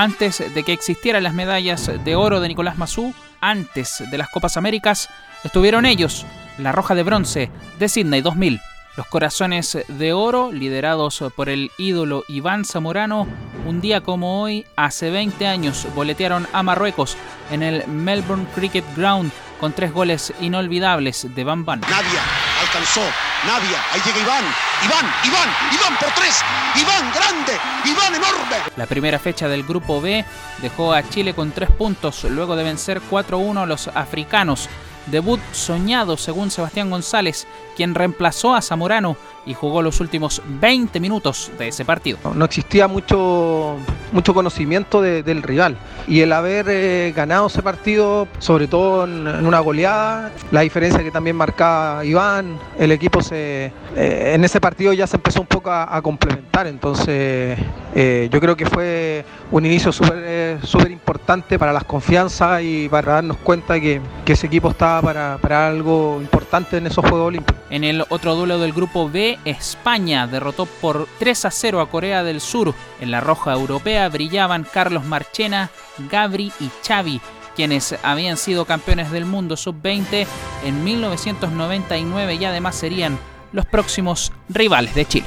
Antes de que existieran las medallas de oro de Nicolás Mazú, antes de las Copas Américas, estuvieron ellos, la Roja de Bronce de Sydney 2000. Los Corazones de Oro, liderados por el ídolo Iván Zamorano, un día como hoy, hace 20 años, boletearon a Marruecos en el Melbourne Cricket Ground con tres goles inolvidables de Van Van. Navia alcanzó, Navia, ahí llega Iván, Iván, Iván, Iván por tres, Iván grande, Iván enorme. La primera fecha del Grupo B dejó a Chile con tres puntos luego de vencer 4-1 a los africanos debut soñado según Sebastián González, quien reemplazó a Zamorano y jugó los últimos 20 minutos de ese partido. No existía mucho, mucho conocimiento del rival y el haber eh, ganado ese partido, sobre todo en, una goleada, la diferencia que también marcaba Iván, el equipo se eh, en ese partido ya se empezó un poco a, complementar, entonces eh, yo creo que fue un inicio súper importante para las confianzas y para darnos cuenta que, que ese equipo para, para algo importante en esos Juegos Olímpicos. En el otro duelo del grupo B, España derrotó por 3 a 0 a Corea del Sur. En la roja europea brillaban Carlos Marchena, Gabri y Xavi, quienes habían sido campeones del mundo sub-20 en 1999 y además serían los próximos rivales de Chile.